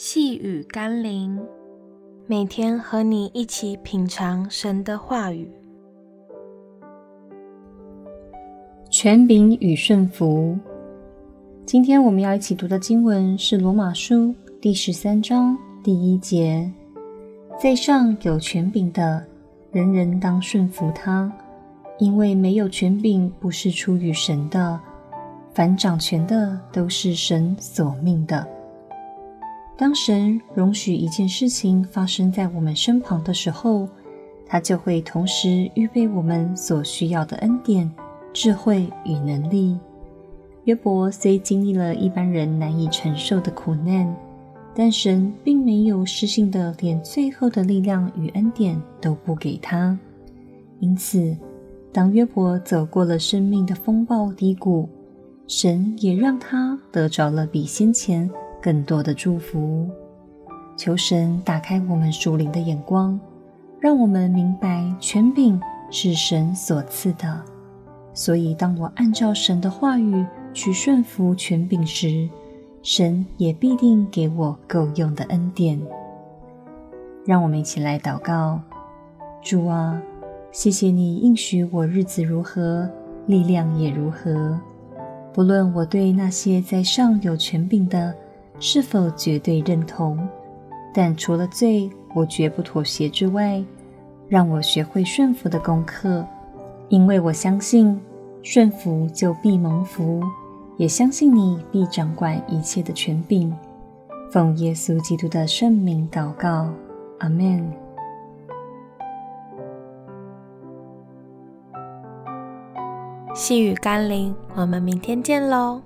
细雨甘霖，每天和你一起品尝神的话语。权柄与顺服。今天我们要一起读的经文是《罗马书》第十三章第一节：在上有权柄的，人人当顺服他，因为没有权柄不是出于神的，凡掌权的都是神所命的。当神容许一件事情发生在我们身旁的时候，他就会同时预备我们所需要的恩典、智慧与能力。约伯虽经历了一般人难以承受的苦难，但神并没有失信的，连最后的力量与恩典都不给他。因此，当约伯走过了生命的风暴低谷，神也让他得着了比先前更多的祝福，求神打开我们属灵的眼光，让我们明白权柄是神所赐的。所以，当我按照神的话语去顺服权柄时，神也必定给我够用的恩典。让我们一起来祷告：主啊，谢谢你应许我日子如何，力量也如何。不论我对那些在上有权柄的，是否绝对认同？但除了罪，我绝不妥协之外，让我学会顺服的功课，因为我相信顺服就必蒙福，也相信你必掌管一切的权柄。奉耶稣基督的圣名祷告，阿们。细雨甘霖，我们明天见喽。